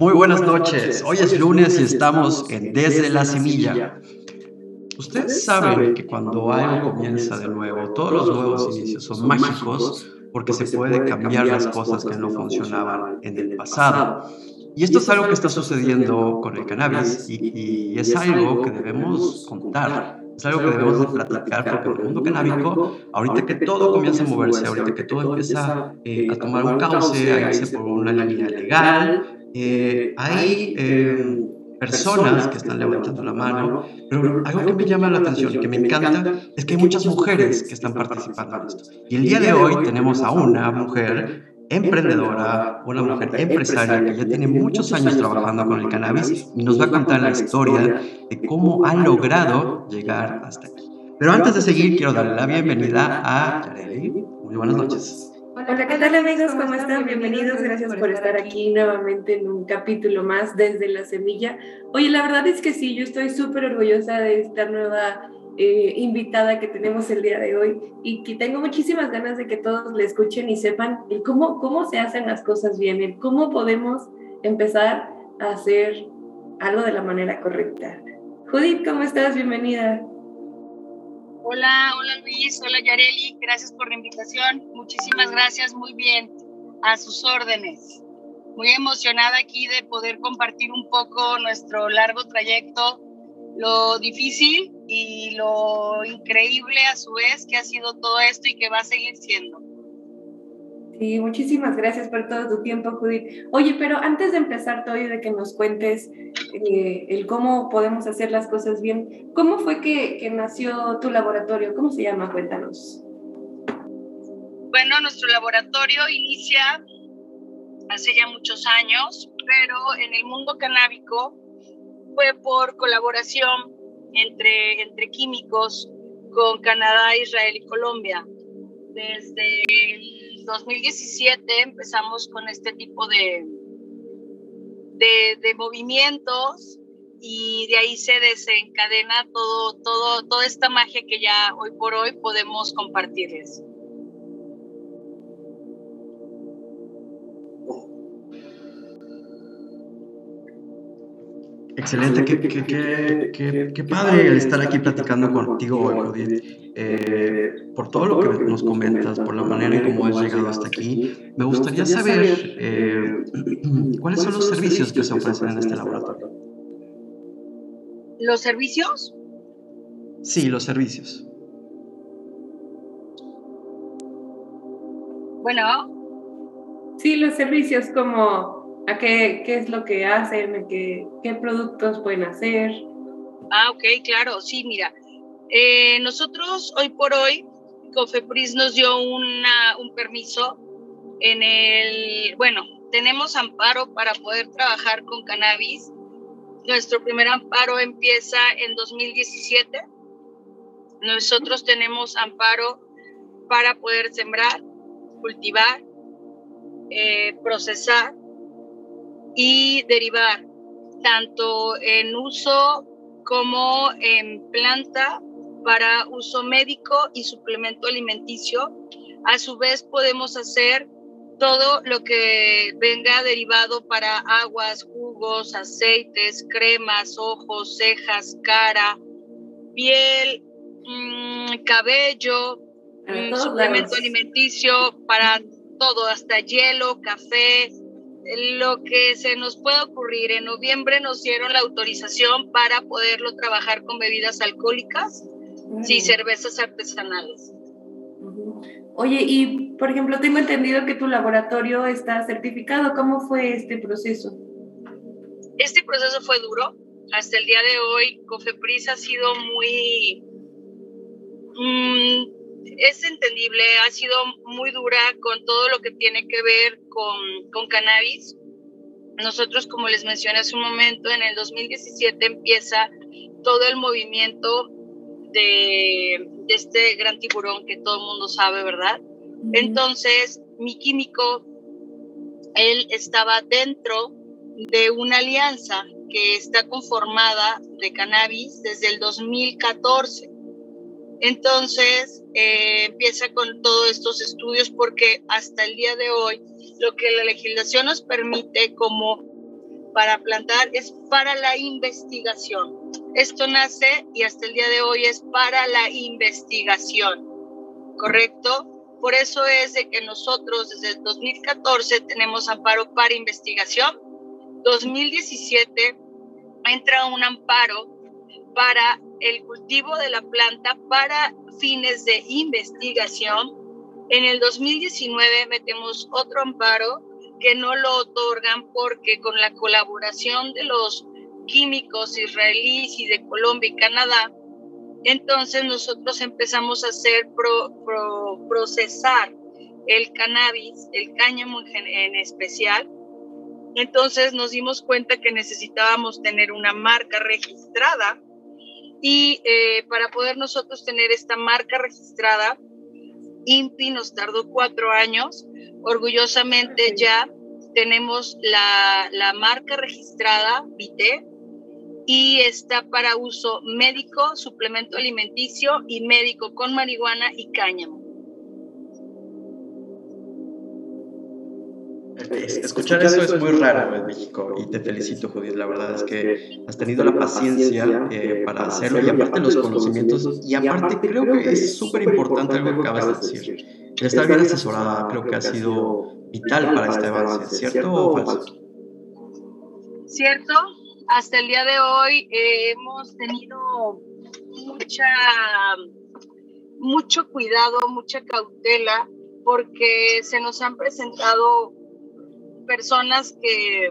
Muy buenas noches. Hoy es lunes y estamos en Desde la Semilla. Ustedes saben que cuando algo comienza de nuevo, todos los nuevos inicios son mágicos porque se puede cambiar las cosas que no funcionaban en el pasado. Y esto es algo que está sucediendo con el cannabis y, es algo que debemos contar, es algo que debemos de platicar porque el mundo canábico, ahorita que todo comienza a moverse, ahorita que todo empieza eh, a tomar un cauce, a irse por una línea legal, eh, hay eh, personas que están levantando la mano, pero algo que me llama la atención que me encanta es que hay muchas mujeres que están participando en esto. Y el día de hoy tenemos a una mujer emprendedora, una mujer empresaria que ya tiene muchos años trabajando con el cannabis y nos va a contar la historia de cómo ha logrado llegar hasta aquí. Pero antes de seguir, quiero darle la bienvenida a Yareli. Muy buenas noches. Hola, ¿qué tal amigos? ¿Cómo están? Bienvenidos, gracias por estar aquí nuevamente en un capítulo más desde la semilla. Oye, la verdad es que sí, yo estoy súper orgullosa de esta nueva eh, invitada que tenemos el día de hoy y que tengo muchísimas ganas de que todos le escuchen y sepan cómo, cómo se hacen las cosas bien, el cómo podemos empezar a hacer algo de la manera correcta. Judith, ¿cómo estás? Bienvenida. Hola, hola Luis, hola Yareli, gracias por la invitación, muchísimas gracias, muy bien, a sus órdenes. Muy emocionada aquí de poder compartir un poco nuestro largo trayecto, lo difícil y lo increíble a su vez que ha sido todo esto y que va a seguir siendo. Sí, muchísimas gracias por todo tu tiempo, Judith. Oye, pero antes de empezar, todo y de que nos cuentes eh, el cómo podemos hacer las cosas bien, ¿cómo fue que, nació tu laboratorio? ¿Cómo se llama? Cuéntanos. Bueno, nuestro laboratorio inicia hace ya muchos años, pero en el mundo canábico fue por colaboración entre, entre químicos con Canadá, Israel y Colombia. Desde 2017 empezamos con este tipo de, de, movimientos y de ahí se desencadena todo, todo, toda esta magia que ya hoy por hoy podemos compartirles. Excelente, qué, qué, qué, qué, padre estar aquí platicando contigo hoy, eh, por todo lo que nos comentas, por la manera en cómo has llegado hasta aquí. Me gustaría saber eh, cuáles son los servicios que se ofrecen en este laboratorio. ¿Los servicios? Sí, los servicios. Bueno. Sí, los servicios como qué, qué es lo que hacen, qué, qué productos pueden hacer. Ah, ok, claro, sí, mira. Eh, nosotros hoy por hoy, Cofepris nos dio una, un permiso en el, bueno, tenemos amparo para poder trabajar con cannabis. Nuestro primer amparo empieza en 2017. Nosotros tenemos amparo para poder sembrar, cultivar, eh, procesar y derivar tanto en uso como en planta para uso médico y suplemento alimenticio. A su vez podemos hacer todo lo que venga derivado para aguas, jugos, aceites, cremas, ojos, cejas, cara, piel, mm, cabello, mm, suplemento alimenticio para todo, hasta hielo, café, lo que se nos puede ocurrir. En noviembre nos dieron la autorización para poderlo trabajar con bebidas alcohólicas y cervezas artesanales. Oye, y por ejemplo, tengo entendido que tu laboratorio está certificado. ¿Cómo fue este proceso? Este proceso fue duro. Hasta el día de hoy, Cofepris ha sido muy... Mm, es entendible, ha sido muy dura con todo lo que tiene que ver con, con cannabis. Nosotros, como les mencioné hace un momento, en el 2017 empieza todo el movimiento de, de este gran tiburón que todo el mundo sabe, ¿verdad? Entonces, mi químico, él estaba dentro de una alianza que está conformada de cannabis desde el 2014. Entonces, eh, empieza con todos estos estudios porque hasta el día de hoy lo que la legislación nos permite como para plantar es para la investigación. Esto nace y hasta el día de hoy es para la investigación, ¿correcto? Por eso es de que nosotros desde el 2014 tenemos amparo para investigación. 2017 entra un amparo para el cultivo de la planta para fines de investigación. En el 2019 metemos otro amparo que no lo otorgan porque con la colaboración de los químicos israelíes y de Colombia y Canadá, entonces nosotros empezamos a hacer procesar el cannabis, el cáñamo en, especial. Entonces nos dimos cuenta que necesitábamos tener una marca registrada y eh, para poder nosotros tener esta marca registrada, INPI nos tardó cuatro años. Orgullosamente ya tenemos la, la marca registrada, VITE, y está para uso médico, suplemento alimenticio y médico con marihuana y cáñamo. Escuchar eso es muy raro en México y te felicito, Judith. La verdad es que has tenido la paciencia eh, para hacerlo y aparte los conocimientos. Y aparte creo que es súper importante algo que acabas de decir. El estar bien asesorada creo que ha sido vital para este avance, ¿cierto o falso? Cierto, hasta el día de hoy eh, hemos tenido mucha, mucho cuidado, mucha cautela, porque se nos han presentado personas que,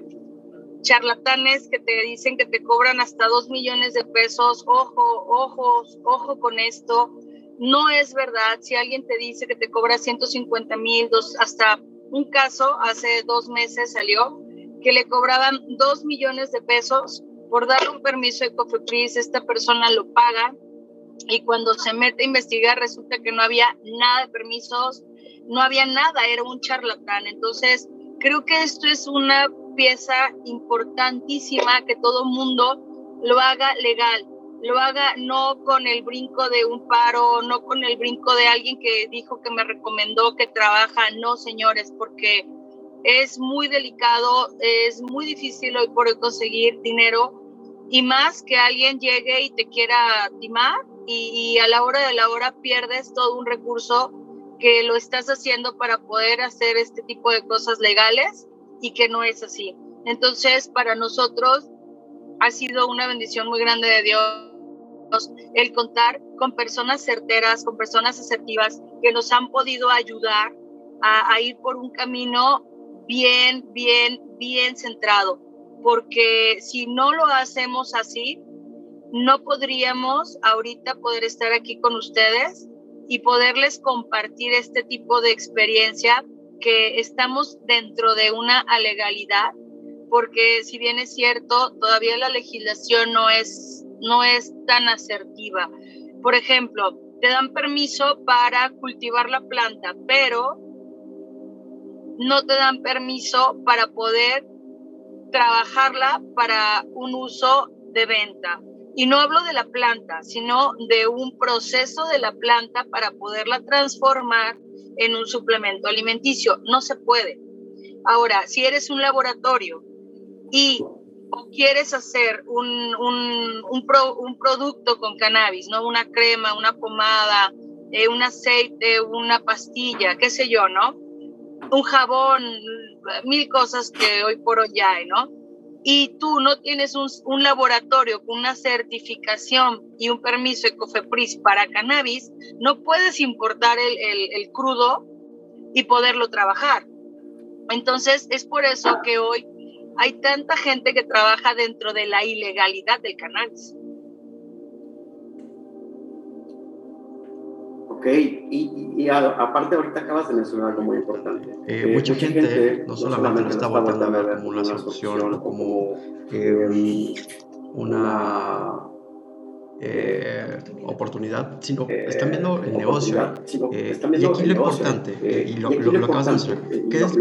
charlatanes que te dicen que te cobran hasta dos millones de pesos, ojo, ojos, ojo con esto, no es verdad. Si alguien te dice que te cobra 150 mil, hasta un caso hace dos meses salió, que le cobraban dos millones de pesos por dar un permiso de COFEPRIS, esta persona lo paga y cuando se mete a investigar resulta que no había nada de permisos, no había nada, era un charlatán. Entonces, creo que esto es una pieza importantísima que todo mundo lo haga legal, lo haga no con el brinco de un paro, no con el brinco de alguien que dijo que me recomendó que trabaja, no señores, porque es muy delicado, es muy difícil hoy por hoy conseguir dinero y más que alguien llegue y te quiera timar y, a la hora de la hora pierdes todo un recurso que lo estás haciendo para poder hacer este tipo de cosas legales y que no es así. Entonces, para nosotros ha sido una bendición muy grande de Dios el contar con personas certeras, con personas asertivas que nos han podido ayudar a ir por un camino bien, bien, bien centrado, porque si no lo hacemos así, no podríamos ahorita poder estar aquí con ustedes y poderles compartir este tipo de experiencia que estamos dentro de una alegalidad, porque si bien es cierto, todavía la legislación no es, no es tan asertiva. Por ejemplo, te dan permiso para cultivar la planta, pero no te dan permiso para poder trabajarla para un uso de venta. Y no hablo de la planta, sino de un proceso de la planta para poderla transformar en un suplemento alimenticio. No se puede. Ahora, si eres un laboratorio y quieres hacer un, un, un, producto con cannabis, ¿no? Una crema, una pomada, eh, un aceite, una pastilla, qué sé yo, ¿no? un jabón, mil cosas que hoy por hoy hay, ¿no? Y tú no tienes un, laboratorio con una certificación y un permiso de COFEPRIS para cannabis, no puedes importar el crudo y poderlo trabajar. Entonces, es por eso que hoy hay tanta gente que trabaja dentro de la ilegalidad del cannabis. Ok, y, aparte ahorita acabas de mencionar algo muy importante. Eh, mucha, gente, no solamente lo está volviendo a ver como una solución o como eh, una eh, oportunidad, sino están viendo el negocio. Eh, y aquí lo importante, y lo, lo, lo acabas de mencionar,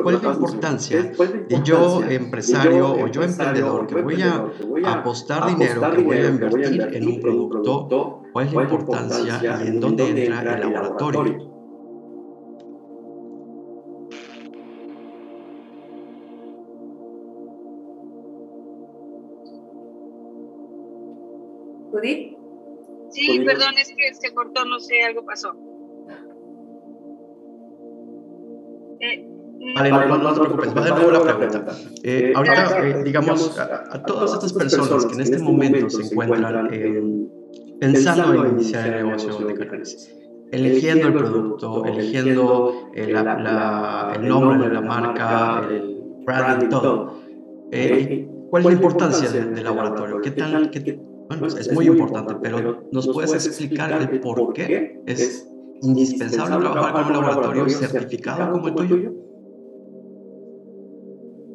¿cuál es la importancia de yo empresario o yo emprendedor que voy a apostar dinero, que voy a invertir en un producto? ¿Cuál es la importancia y en dónde entra el laboratorio? ¿Judith? Sí, perdón, es que se cortó, no sé, algo pasó. Eh, vale, no, te preocupes, va de nuevo la pregunta. Eh, eh, ahorita, eh, digamos, a, todas estas personas que en este, este momento se encuentran eh, pensando en iniciar el negocio de carnes, eligiendo el producto, eligiendo el, la, el nombre de la marca, el brand y todo, ¿cuál es la importancia del, laboratorio? ¿Qué tan, qué, bueno, es muy importante, pero ¿nos puedes explicar el por qué es indispensable trabajar con un laboratorio certificado como el tuyo?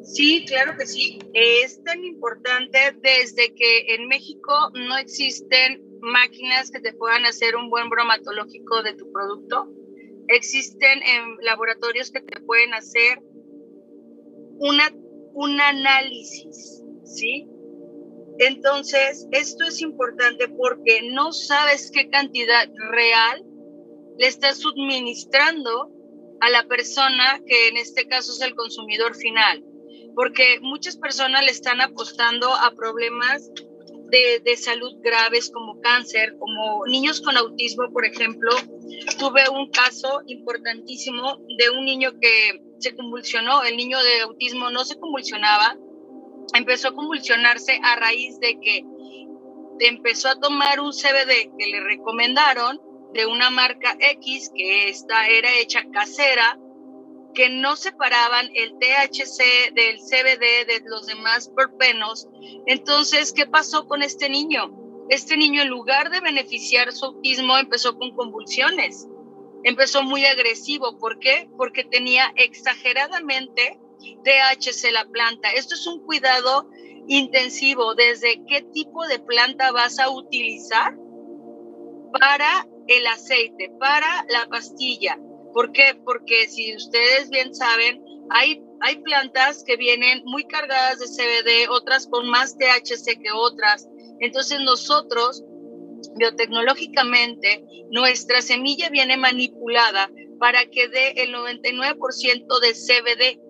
Sí, claro que sí. Es tan importante desde que en México no existen máquinas que te puedan hacer un buen bromatológico de tu producto. Existen en laboratorios que te pueden hacer una, un análisis, ¿sí? Entonces, esto es importante porque no sabes qué cantidad real le estás suministrando a la persona que en este caso es el consumidor final. Porque muchas personas le están apostando a problemas de, de, salud graves como cáncer, como niños con autismo, por ejemplo. Tuve un caso importantísimo de un niño que se convulsionó, el niño de autismo no se convulsionaba, empezó a convulsionarse a raíz de que empezó a tomar un CBD que le recomendaron de una marca X que esta era hecha casera, que no separaban el THC del CBD de los demás perpenos. Entonces, ¿qué pasó con este niño? Este niño en lugar de beneficiar su autismo empezó con convulsiones. Empezó muy agresivo. ¿Por qué? Porque tenía exageradamente THC la planta. Esto es un cuidado intensivo desde qué tipo de planta vas a utilizar para el aceite, para la pastilla. ¿Por qué? Porque si ustedes bien saben, hay, hay plantas que vienen muy cargadas de CBD, otras con más THC que otras. Entonces nosotros, biotecnológicamente, nuestra semilla viene manipulada para que dé el 99% de CBD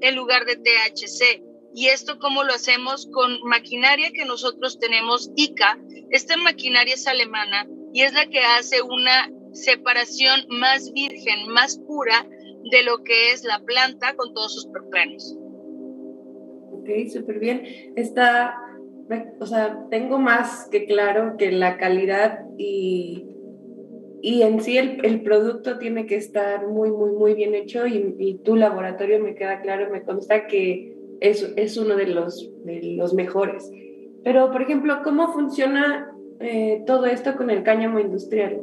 en lugar de THC. ¿Y esto cómo lo hacemos? Con maquinaria que nosotros tenemos, ICA. Esta maquinaria es alemana y es la que hace una separación más virgen, más pura de lo que es la planta con todos sus proplanos. Ok, súper bien. Está, o sea, tengo más que claro que la calidad y y en sí el, producto tiene que estar muy, muy, muy bien hecho y, y, tu laboratorio me queda claro, me consta que es, es uno de los, de los mejores. Pero, por ejemplo, ¿cómo funciona eh, todo esto con el cáñamo industrial?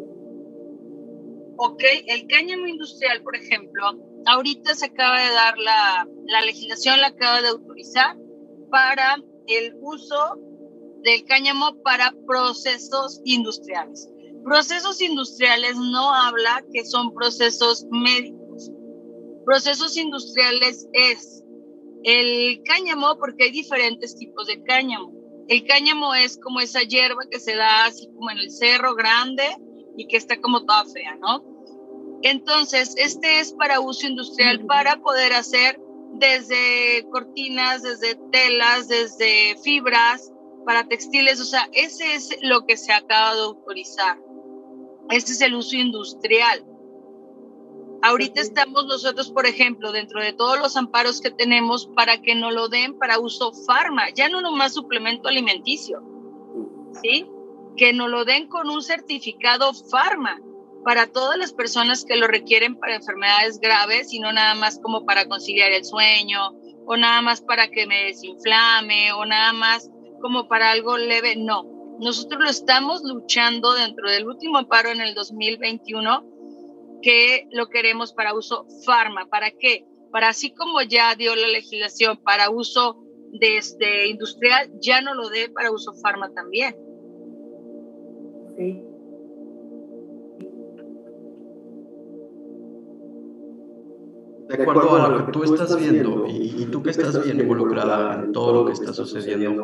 Ok, el cáñamo industrial, por ejemplo, ahorita se acaba de dar la, la legislación, la acaba de autorizar para el uso del cáñamo para procesos industriales. Procesos industriales no habla que son procesos médicos. Procesos industriales es el cáñamo, porque hay diferentes tipos de cáñamo. El cáñamo es como esa hierba que se da así como en el cerro grande y que está como toda fea, ¿no? Entonces, este es para uso industrial, para poder hacer desde cortinas, desde telas, desde fibras, para textiles, o sea, ese es lo que se acaba de autorizar. Este es el uso industrial. Ahorita estamos nosotros, por ejemplo, dentro de todos los amparos que tenemos para que no lo den para uso farma, ya no nomás suplemento alimenticio, ¿sí? Que no lo den con un certificado farma para todas las personas que lo requieren para enfermedades graves y no nada más como para conciliar el sueño o nada más para que me desinflame o nada más como para algo leve, no nosotros lo estamos luchando dentro del último paro en el 2021, que lo queremos para uso farma. ¿Para qué? Para así como ya dio la legislación para uso de este industrial, ya no lo dé para uso farma también. Sí. De acuerdo a lo que tú estás viendo y, tú que estás bien involucrada en todo lo que está sucediendo,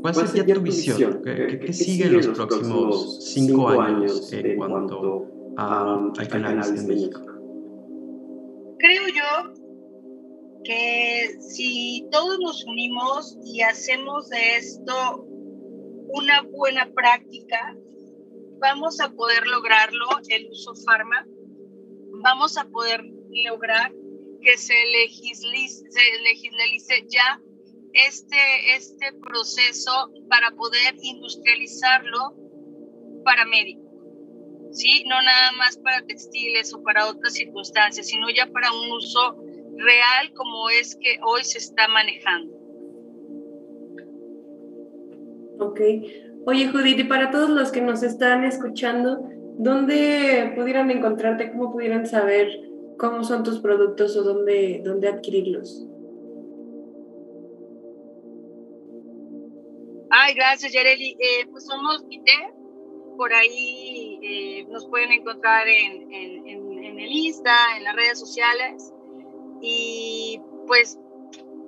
¿Cuál, sería tu visión? ¿Qué, qué, sigue en los próximos cinco años en cuanto a, a canales en México? Creo yo que si todos nos unimos y hacemos de esto una buena práctica, vamos a poder lograrlo el uso farma, vamos a poder lograr que se legislice, se legislice ya este, este proceso para poder industrializarlo para médicos. ¿sí? No nada más para textiles o para otras circunstancias, sino ya para un uso real como es que hoy se está manejando. Ok. Oye, Judith, y para todos los que nos están escuchando, ¿dónde pudieran encontrarte? ¿Cómo pudieran saber cómo son tus productos o dónde, dónde adquirirlos? Ay, gracias, Yareli. Eh, pues somos Vite, por ahí eh, nos pueden encontrar en, en, en, el Insta, en las redes sociales. Y pues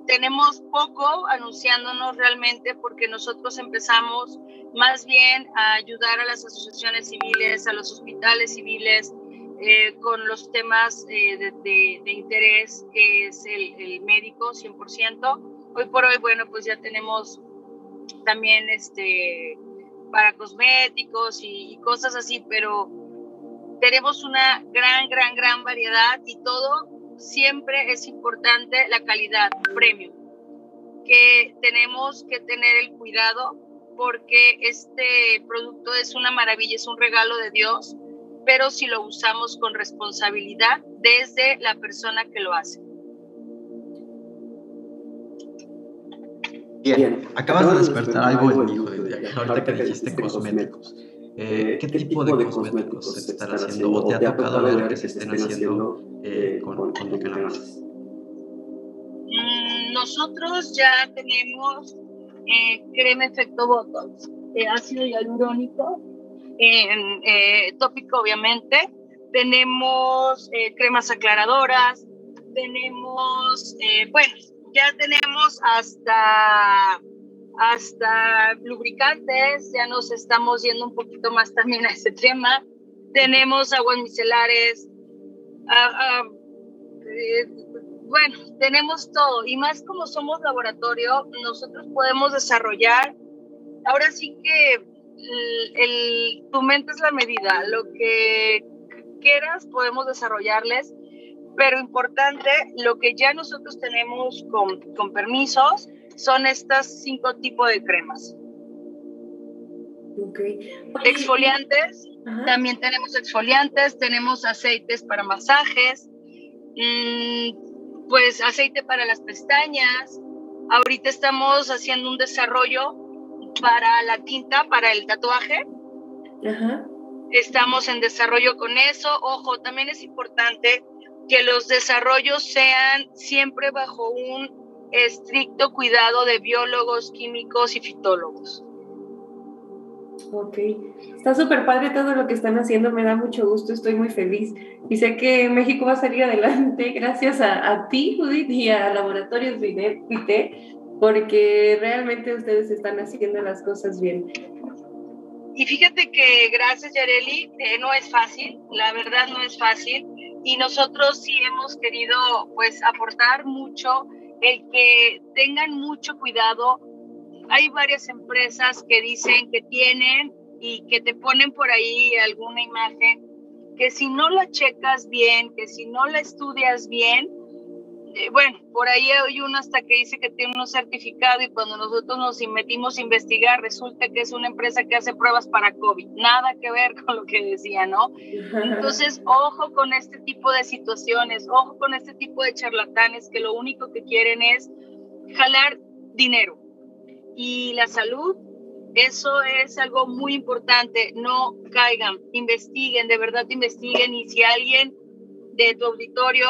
tenemos poco anunciándonos realmente porque nosotros empezamos más bien a ayudar a las asociaciones civiles, a los hospitales civiles, eh, con los temas eh, de, de, interés que es el, el, médico 100%. Hoy por hoy, bueno, pues ya tenemos también este para cosméticos y, y cosas así, pero tenemos una gran, gran, gran variedad y todo siempre es importante la calidad, premio, que tenemos que tener el cuidado porque este producto es una maravilla, es un regalo de Dios, pero si lo usamos con responsabilidad desde la persona que lo hace. Bien, acabas de despertar algo en mi hijo, ahorita que dijiste cosméticos. Eh, ¿qué, tipo de cosméticos se están haciendo o te ha tocado ver que se estén haciendo eh, con, con mm, Nosotros ya tenemos eh, crema efecto Botox, ácido hialurónico, tópico obviamente, tenemos cremas aclaradoras, tenemos, bueno, ya tenemos hasta hasta lubricantes, ya nos estamos yendo un poquito más también a ese tema. Tenemos aguas micelares, ah, ah, eh, bueno, tenemos todo y más como somos laboratorio, nosotros podemos desarrollar, ahora sí que el, tu mente es la medida, lo que quieras podemos desarrollarles, pero importante, lo que ya nosotros tenemos con, con permisos, son estas cinco tipos de cremas. Okay. Exfoliantes, también tenemos exfoliantes, tenemos aceites para masajes, mm, pues aceite para las pestañas. Ahorita estamos haciendo un desarrollo para la tinta, para el tatuaje. Estamos en desarrollo con eso. Ojo, también es importante que los desarrollos sean siempre bajo un estricto cuidado de biólogos, químicos y fitólogos. Ok, está súper padre todo lo que están haciendo, me da mucho gusto, estoy muy feliz y sé que México va a salir adelante gracias a, ti, Judith, y a Laboratorios Vite, porque realmente ustedes están haciendo las cosas bien. Y fíjate que gracias, Yareli, eh, no es fácil, la verdad no es fácil, y nosotros sí hemos querido pues aportar mucho el que tengan mucho cuidado. Hay varias empresas que dicen que tienen y que te ponen por ahí alguna imagen que si no la checas bien, que si no la estudias bien, bueno, por ahí hay uno hasta que dice que tiene un certificado y cuando nosotros nos metimos a investigar resulta que es una empresa que hace pruebas para COVID. Nada que ver con lo que decía, ¿no? Entonces, ojo con este tipo de situaciones, ojo con este tipo de charlatanes que lo único que quieren es jalar dinero. Y la salud, eso es algo muy importante. No caigan, investiguen, de verdad investiguen y si alguien de tu auditorio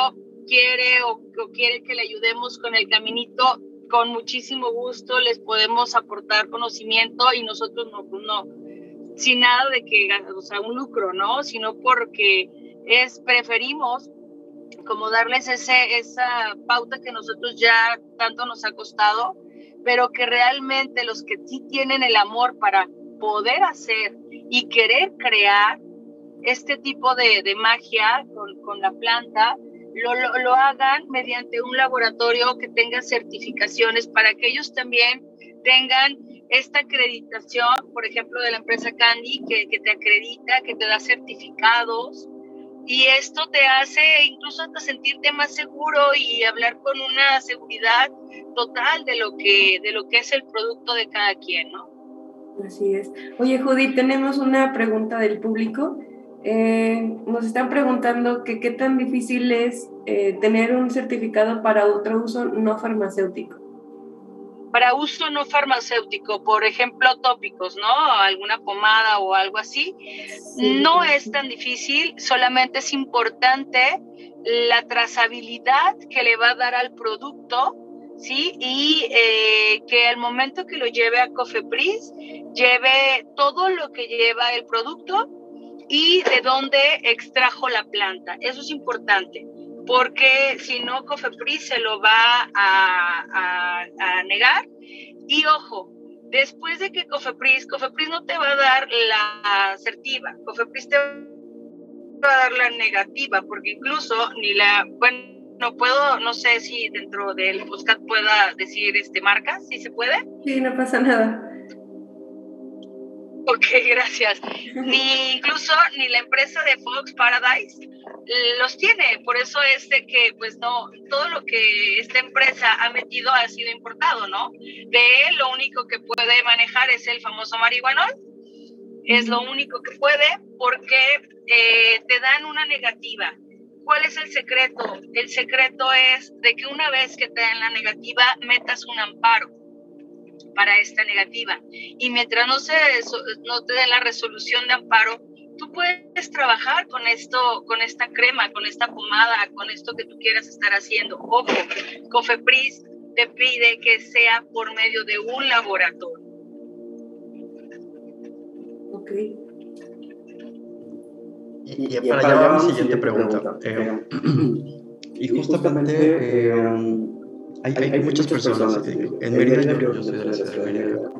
quiere o, quiere que le ayudemos con el caminito, con muchísimo gusto les podemos aportar conocimiento y nosotros no, no sin nada de que, o sea, un lucro, ¿no? Sino porque es, preferimos como darles ese, esa pauta que nosotros ya tanto nos ha costado, pero que realmente los que sí tienen el amor para poder hacer y querer crear este tipo de, de magia con, con la planta, lo, lo, hagan mediante un laboratorio que tenga certificaciones para que ellos también tengan esta acreditación, por ejemplo, de la empresa Candy, que, que te acredita, que te da certificados, y esto te hace incluso hasta sentirte más seguro y hablar con una seguridad total de lo que de lo que es el producto de cada quien, ¿no? Así es. Oye, Judy, tenemos una pregunta del público. Eh, nos están preguntando que qué tan difícil es eh, tener un certificado para otro uso no farmacéutico. Para uso no farmacéutico, por ejemplo, tópicos, ¿no? Alguna pomada o algo así. no es tan difícil, solamente es importante la trazabilidad que le va a dar al producto ¿sí? Y eh, que al momento que lo lleve a Cofepris, lleve todo lo que lleva el producto y de dónde extrajo la planta. Eso es importante, porque si no, Cofepris se lo va a, negar. Y ojo, después de que Cofepris, Cofepris no te va a dar la asertiva, Cofepris te va a dar la negativa, porque incluso ni la, bueno, no puedo, no sé si dentro del podcast pueda decir este marcas, si se puede. Sí, no pasa nada. Ok, gracias. Ni incluso ni la empresa de Fox Paradise los tiene, por eso es de que pues no, todo lo que esta empresa ha metido ha sido importado, ¿no? De él lo único que puede manejar es el famoso marihuanol, es lo único que puede porque eh, te dan una negativa ¿Cuál es el secreto? El secreto es de que una vez que te den la negativa, metas un amparo para esta negativa. Y mientras no, se, no te den la resolución de amparo, tú puedes trabajar con esto, con esta crema, con esta pomada, con esto que tú quieras estar haciendo. Ojo, Cofepris te pide que sea por medio de un laboratorio. Ok. Y, para allá va mi siguiente pregunta. Eh, y justamente eh, hay, hay, muchas personas. En Mérida, yo, yo soy de la ciudad de Mérida.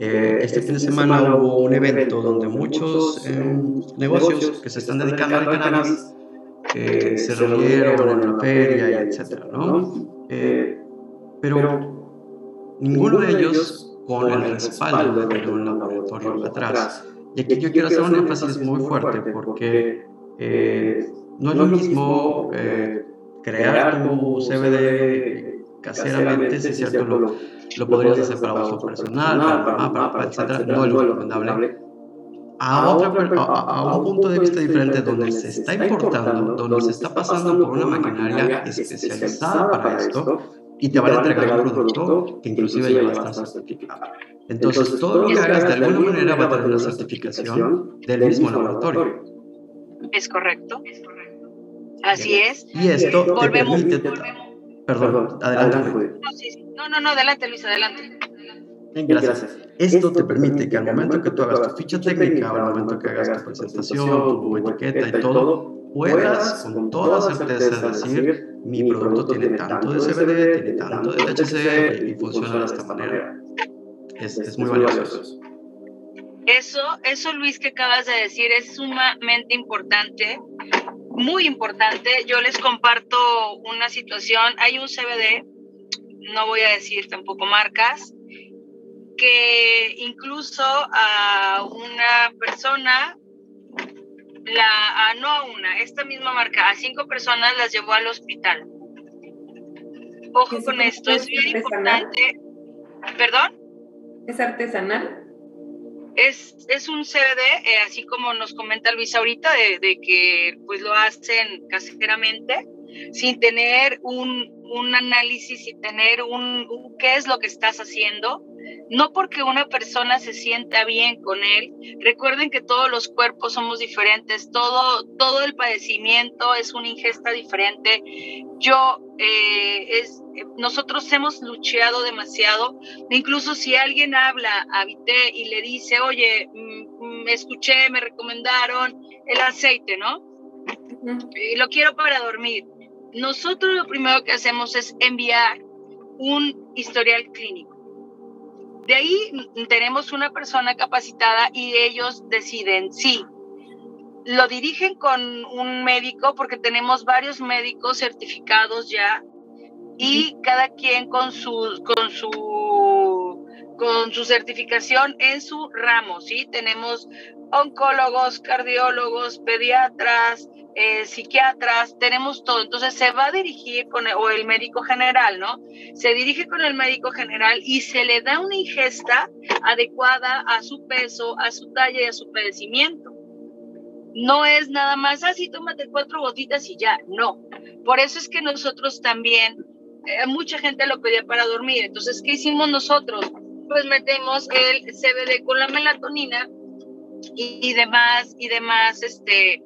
Eh, este fin de semana hubo un evento donde muchos negocios que se están dedicando al cannabis se reunieron en la feria, etc. ¿no? pero ninguno de ellos con el respaldo de un laboratorio atrás y aquí yo quiero hacer un énfasis muy fuerte porque eh, no es lo mismo eh, crear tu CBD caseramente, si es cierto, lo, lo podrías hacer para uso personal, para mamá, para etc. No es lo recomendable. A, otra, a, un punto de vista diferente donde se está importando, donde se está pasando por una maquinaria especializada para esto y te van a entregar un producto que inclusive ya va a estar certificado. Entonces, todo lo que hagas de alguna manera va a tener una certificación del mismo laboratorio. Es correcto. Así es. Y esto te permite... Perdón, adelante. No, no, no, adelante Luis, adelante. Gracias. Esto te permite que al momento que tú hagas tu ficha técnica, al momento que hagas tu presentación, tu etiqueta y todo, puedas con toda certeza decir, mi producto tiene tanto de CBD, tiene tanto de THC y funciona de esta manera es, muy valioso. Eso, eso Luis que acabas de decir es sumamente importante, muy importante. Yo les comparto una situación. Hay un CBD, no voy a decir tampoco marcas, que incluso a una persona, la, a, no a una, esta misma marca, a cinco personas las llevó al hospital. Ojo con esto, es bien importante. ¿Perdón? ¿Es artesanal? Es, es un CBD, eh, así como nos comenta Luis ahorita, de, que pues lo hacen caseramente, sin tener un, un análisis, sin tener un, qué es lo que estás haciendo, no porque una persona se sienta bien con él. Recuerden que todos los cuerpos somos diferentes, todo, todo el padecimiento es una ingesta diferente. Yo, eh, es, nosotros hemos luchado demasiado, incluso si alguien habla a Vité y le dice, oye, mm, me escuché, me recomendaron el aceite, ¿no? Y lo quiero para dormir. Nosotros lo primero que hacemos es enviar un historial clínico. De ahí tenemos una persona capacitada y ellos deciden, sí, lo dirigen con un médico porque tenemos varios médicos certificados ya y cada quien con su, con su, con su certificación en su ramo, ¿sí? Tenemos oncólogos, cardiólogos, pediatras, eh, psiquiatras, tenemos todo. Entonces se va a dirigir con el, o el médico general, ¿no? Se dirige con el médico general y se le da una ingesta adecuada a su peso, a su talla y a su padecimiento. No es nada más así, ah, tómate cuatro gotitas y ya, no. Por eso es que nosotros también, eh, mucha gente lo pedía para dormir. Entonces, ¿qué hicimos nosotros? Pues metemos el CBD con la melatonina y, demás, y demás, este,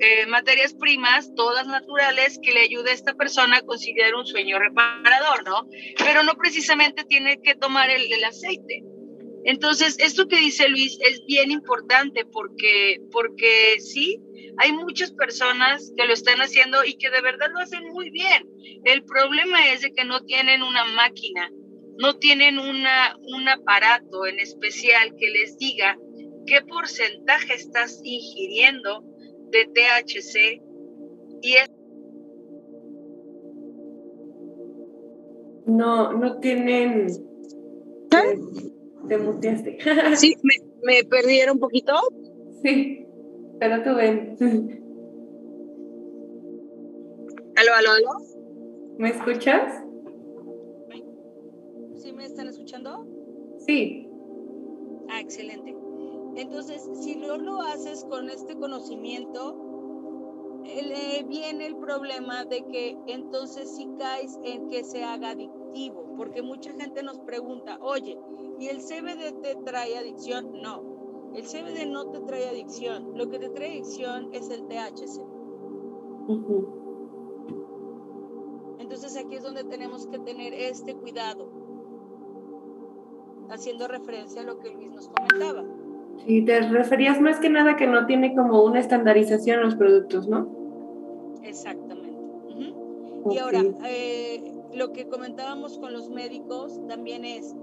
eh, materias primas, todas naturales, que le ayude a esta persona a conseguir un sueño reparador, ¿no? Pero no precisamente tiene que tomar el, el aceite. Entonces, esto que dice Luis es bien importante porque, porque sí, hay muchas personas que lo están haciendo y que de verdad lo hacen muy bien. El problema es de que no tienen una máquina, no tienen una, un aparato en especial que les diga qué porcentaje estás ingiriendo de THC y es no no tienen ¿Qué? te muteaste. sí, me, me perdieron un poquito. Sí, pero tú ven. Aló, aló, aló. ¿Me escuchas? ¿Sí me están escuchando? Sí. Ah, excelente. Entonces, si no lo haces con este conocimiento, eh, viene el problema de que entonces si caes en que se haga adictivo, porque mucha gente nos pregunta, oye, ¿Y el CBD te trae adicción? No. El CBD no te trae adicción. Lo que te trae adicción es el THC. Entonces aquí es donde tenemos que tener este cuidado, haciendo referencia a lo que Luis nos comentaba. Sí, te referías más que nada que no tiene como una estandarización en los productos, ¿no? Exactamente. Y ahora, eh, lo que comentábamos con los médicos también es,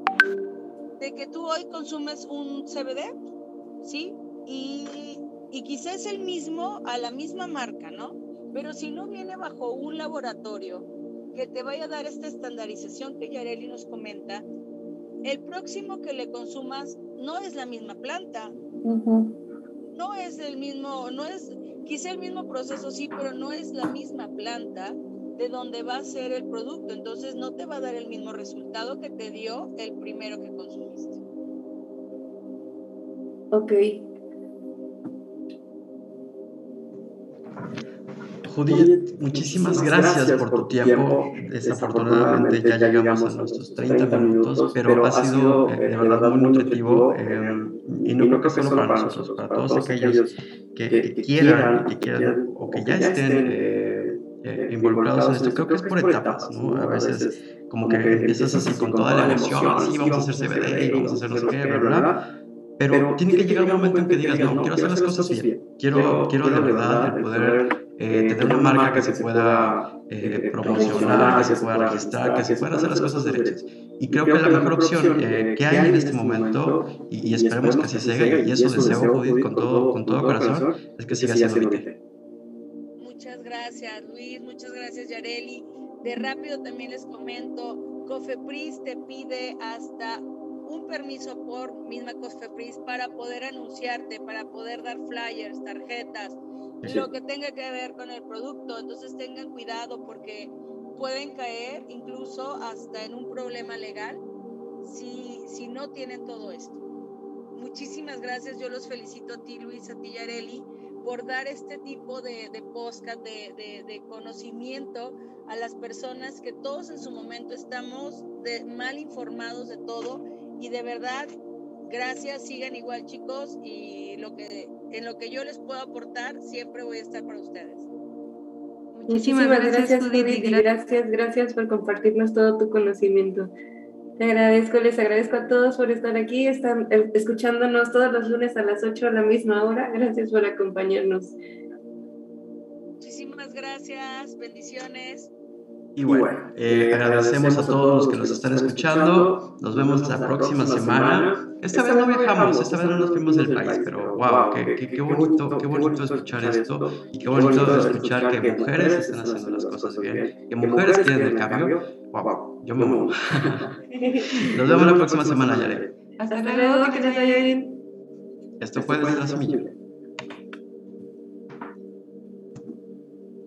de que tú hoy consumes un CBD, ¿sí? Y, y quizás es el mismo, a la misma marca, ¿no? Pero si no viene bajo un laboratorio que te vaya a dar esta estandarización que Yareli nos comenta, el próximo que le consumas no es la misma planta. No es el mismo, no es, quizá el mismo proceso, sí, pero no es la misma planta de dónde va a ser el producto. Entonces no te va a dar el mismo resultado que te dio el primero que consumiste. Ok. Judith, muchísimas gracias por tu tiempo. Desafortunadamente ya llegamos a nuestros 30 minutos, pero ha sido eh, de verdad muy nutritivo eh, y no creo que solo para nosotros, para todos aquellos que, quieran, que quieran o que ya estén eh, eh, involucrados en esto. Creo que es por etapas, ¿no? A veces como que empiezas así con toda la emoción, sí, vamos a hacer CBD, vamos a hacer no sé qué, bla, Pero tiene que llegar un momento en que digas, no, quiero hacer las cosas bien. Quiero, quiero de verdad el poder eh, tener una marca que se pueda eh, promocionar, que se pueda registrar, que se puedan hacer las cosas derechas. Y creo que la mejor opción que hay en este momento, y, esperemos que así sea, y eso deseo, Judith, con todo, con todo corazón, es que siga siendo VITE gracias Luis, muchas gracias Yareli. De rápido también les comento, Cofepris te pide hasta un permiso por misma Cofepris para poder anunciarte, para poder dar flyers, tarjetas, lo que tenga que ver con el producto. Entonces tengan cuidado porque pueden caer incluso hasta en un problema legal si, si no tienen todo esto. Muchísimas gracias, yo los felicito a ti Luis, a ti por dar este tipo de, de podcast, de, de, conocimiento a las personas que todos en su momento estamos mal informados de todo y de verdad, gracias, sigan igual chicos y lo que, en lo que yo les puedo aportar, siempre voy a estar para ustedes. Muchísimas, gracias, Judith, gracias, gracias por compartirnos todo tu conocimiento. Te agradezco, les agradezco a todos por estar aquí, están eh, escuchándonos todos los lunes a las 8 a la misma hora. Gracias por acompañarnos. Muchísimas gracias, bendiciones. Y bueno, eh, agradecemos a todos los que nos están escuchando. Nos vemos la próxima semana. Esta vez no viajamos, esta vez no nos fuimos del país, pero wow, qué, qué, qué bonito, qué bonito escuchar esto y qué bonito escuchar que mujeres están haciendo las cosas bien, que mujeres quieren el cambio. Wow, yo me muevo. Nos vemos la próxima semana, Yare. Hasta luego, que te vaya bien. Esto fue desde la semilla.